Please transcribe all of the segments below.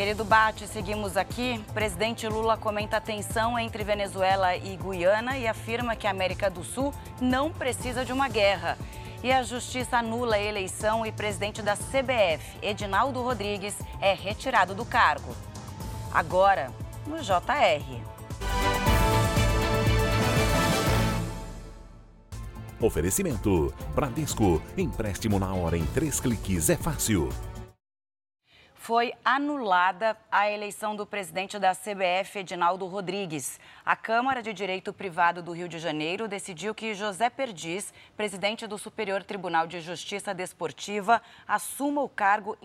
Querido Bate, seguimos aqui. Presidente Lula comenta a tensão entre Venezuela e Guiana e afirma que a América do Sul não precisa de uma guerra. E a Justiça anula a eleição e presidente da CBF, Edinaldo Rodrigues, é retirado do cargo. Agora, no JR. Oferecimento: Bradesco. Empréstimo na hora em três cliques é fácil foi anulada a eleição do presidente da CBF, Edinaldo Rodrigues. A Câmara de Direito Privado do Rio de Janeiro decidiu que José Perdiz, presidente do Superior Tribunal de Justiça Desportiva, assuma o cargo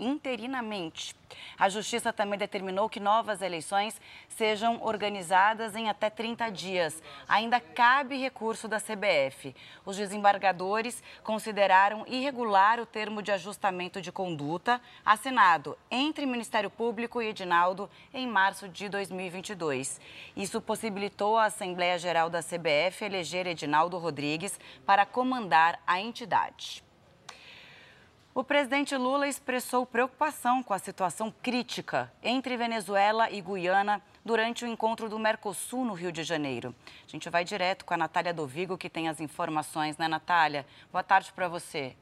interinamente. A Justiça também determinou que novas eleições sejam organizadas em até 30 dias. Ainda cabe recurso da CBF. Os desembargadores consideraram irregular o termo de ajustamento de conduta assinado entre Ministério Público e Edinaldo em março de 2022. Isso possibilitou a Assembleia Geral da CBF eleger Edinaldo Rodrigues para comandar a entidade. O presidente Lula expressou preocupação com a situação crítica entre Venezuela e Guiana durante o encontro do Mercosul no Rio de Janeiro. A gente vai direto com a Natália Dovigo, que tem as informações, né, Natália? Boa tarde para você.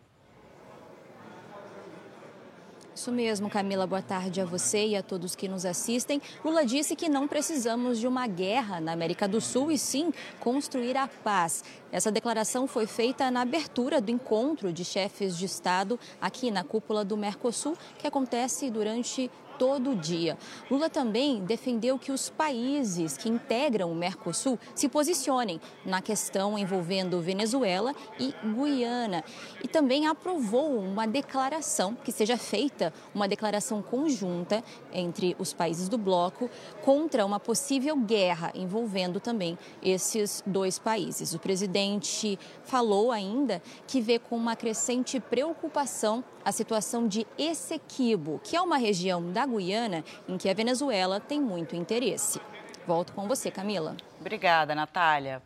Isso mesmo, Camila. Boa tarde a você e a todos que nos assistem. Lula disse que não precisamos de uma guerra na América do Sul e sim construir a paz. Essa declaração foi feita na abertura do encontro de chefes de Estado aqui na cúpula do Mercosul, que acontece durante todo dia. Lula também defendeu que os países que integram o Mercosul se posicionem na questão envolvendo Venezuela e Guiana. E também aprovou uma declaração, que seja feita uma declaração conjunta entre os países do bloco contra uma possível guerra envolvendo também esses dois países. O presidente falou ainda que vê com uma crescente preocupação a situação de Essequibo, que é uma região da Guiana em que a Venezuela tem muito interesse. Volto com você, Camila. Obrigada, Natália.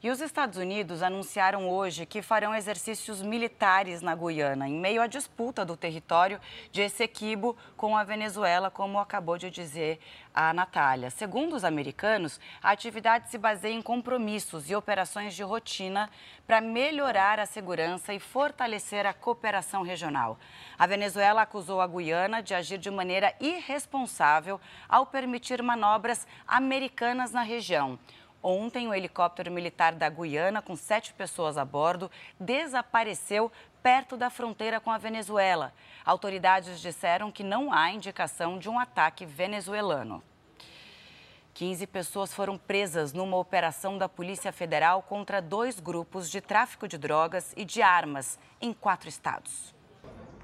E os Estados Unidos anunciaram hoje que farão exercícios militares na Guiana, em meio à disputa do território de Essequibo com a Venezuela, como acabou de dizer a Natália. Segundo os americanos, a atividade se baseia em compromissos e operações de rotina para melhorar a segurança e fortalecer a cooperação regional. A Venezuela acusou a Guiana de agir de maneira irresponsável ao permitir manobras americanas na região. Ontem, o helicóptero militar da Guiana, com sete pessoas a bordo, desapareceu perto da fronteira com a Venezuela. Autoridades disseram que não há indicação de um ataque venezuelano. 15 pessoas foram presas numa operação da Polícia Federal contra dois grupos de tráfico de drogas e de armas em quatro estados.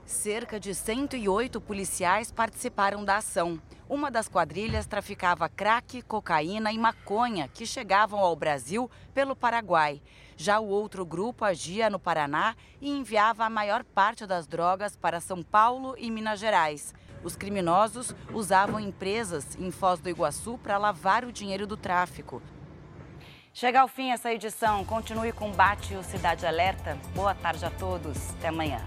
Cerca de 108 policiais participaram da ação. Uma das quadrilhas traficava crack, cocaína e maconha que chegavam ao Brasil pelo Paraguai. Já o outro grupo agia no Paraná e enviava a maior parte das drogas para São Paulo e Minas Gerais. Os criminosos usavam empresas em Foz do Iguaçu para lavar o dinheiro do tráfico. Chega ao fim essa edição. Continue com o Bate o Cidade Alerta. Boa tarde a todos. Até amanhã.